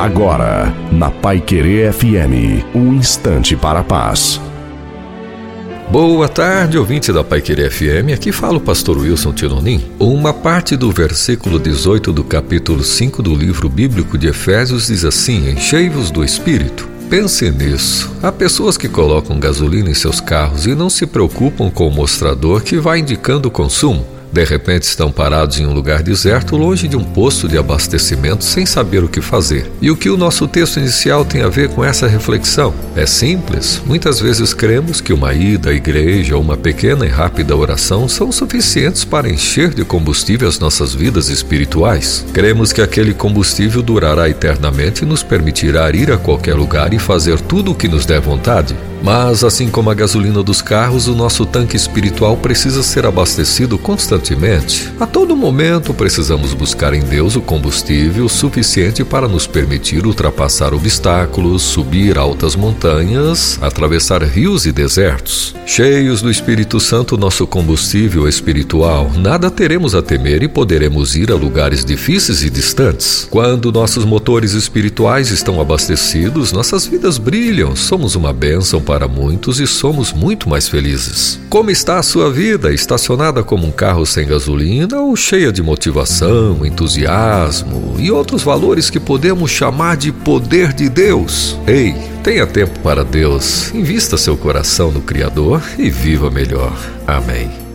Agora, na Pai Querer FM, um instante para a paz. Boa tarde, ouvinte da Pai Querer FM. Aqui fala o pastor Wilson Tinonim. Uma parte do versículo 18 do capítulo 5 do livro bíblico de Efésios diz assim: Enchei-vos do Espírito. Pense nisso. Há pessoas que colocam gasolina em seus carros e não se preocupam com o mostrador que vai indicando o consumo. De repente estão parados em um lugar deserto, longe de um posto de abastecimento, sem saber o que fazer. E o que o nosso texto inicial tem a ver com essa reflexão? É simples. Muitas vezes cremos que uma ida à igreja ou uma pequena e rápida oração são suficientes para encher de combustível as nossas vidas espirituais. Cremos que aquele combustível durará eternamente e nos permitirá ir a qualquer lugar e fazer tudo o que nos der vontade. Mas, assim como a gasolina dos carros, o nosso tanque espiritual precisa ser abastecido constantemente. A todo momento precisamos buscar em Deus o combustível suficiente para nos permitir ultrapassar obstáculos, subir altas montanhas, atravessar rios e desertos. Cheios do Espírito Santo, nosso combustível espiritual, nada teremos a temer e poderemos ir a lugares difíceis e distantes. Quando nossos motores espirituais estão abastecidos, nossas vidas brilham, somos uma bênção para muitos e somos muito mais felizes. Como está a sua vida? Estacionada como um carro sem gasolina ou cheia de motivação, entusiasmo e outros valores que podemos chamar de poder de Deus? Ei, tenha tempo para Deus, invista seu coração no Criador e viva melhor. Amém.